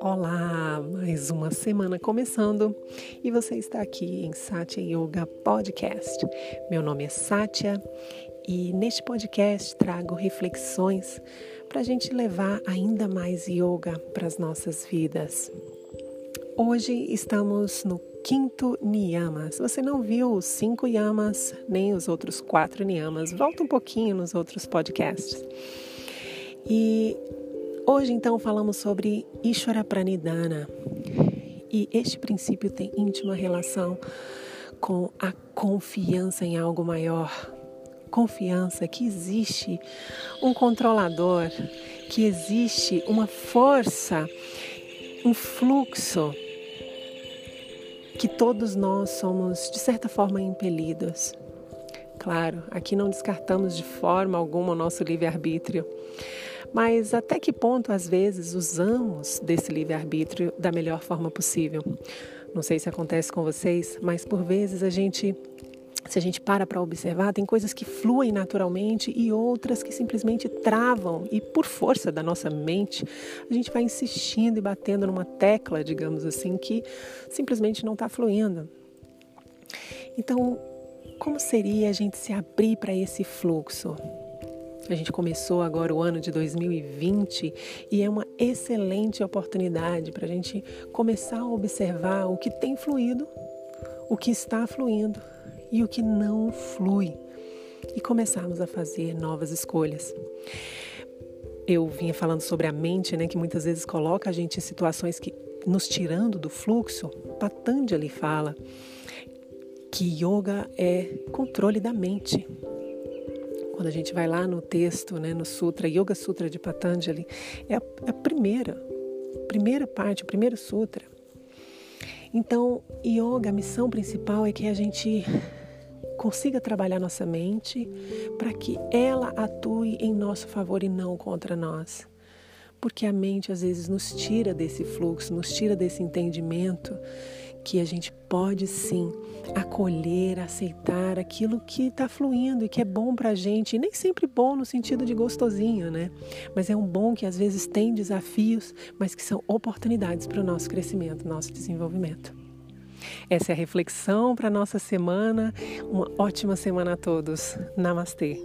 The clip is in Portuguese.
Olá, mais uma semana começando e você está aqui em Satya Yoga Podcast. Meu nome é Satya e neste podcast trago reflexões para a gente levar ainda mais yoga para as nossas vidas. Hoje estamos no quinto niyama. Se você não viu os cinco yamas, nem os outros quatro niyamas, volta um pouquinho nos outros podcasts. E hoje então falamos sobre Ishvara Pranidhana. E este princípio tem íntima relação com a confiança em algo maior. Confiança que existe um controlador, que existe uma força, um fluxo que todos nós somos, de certa forma, impelidos. Claro, aqui não descartamos de forma alguma o nosso livre-arbítrio, mas até que ponto, às vezes, usamos desse livre-arbítrio da melhor forma possível? Não sei se acontece com vocês, mas por vezes a gente se a gente para para observar, tem coisas que fluem naturalmente e outras que simplesmente travam, e por força da nossa mente, a gente vai insistindo e batendo numa tecla, digamos assim, que simplesmente não está fluindo. Então, como seria a gente se abrir para esse fluxo? A gente começou agora o ano de 2020 e é uma excelente oportunidade para a gente começar a observar o que tem fluído, o que está fluindo e o que não flui e começarmos a fazer novas escolhas. Eu vinha falando sobre a mente, né, que muitas vezes coloca a gente em situações que nos tirando do fluxo. Patanjali fala que yoga é controle da mente. Quando a gente vai lá no texto, né, no Sutra, Yoga Sutra de Patanjali, é a, é a primeira, primeira parte, o primeiro sutra. Então, yoga, a missão principal é que a gente consiga trabalhar nossa mente para que ela atue em nosso favor e não contra nós. Porque a mente às vezes nos tira desse fluxo, nos tira desse entendimento que a gente pode sim acolher, aceitar aquilo que está fluindo e que é bom para a gente, e nem sempre bom no sentido de gostosinho, né? Mas é um bom que às vezes tem desafios, mas que são oportunidades para o nosso crescimento, nosso desenvolvimento. Essa é a reflexão para nossa semana. Uma ótima semana a todos. Namastê.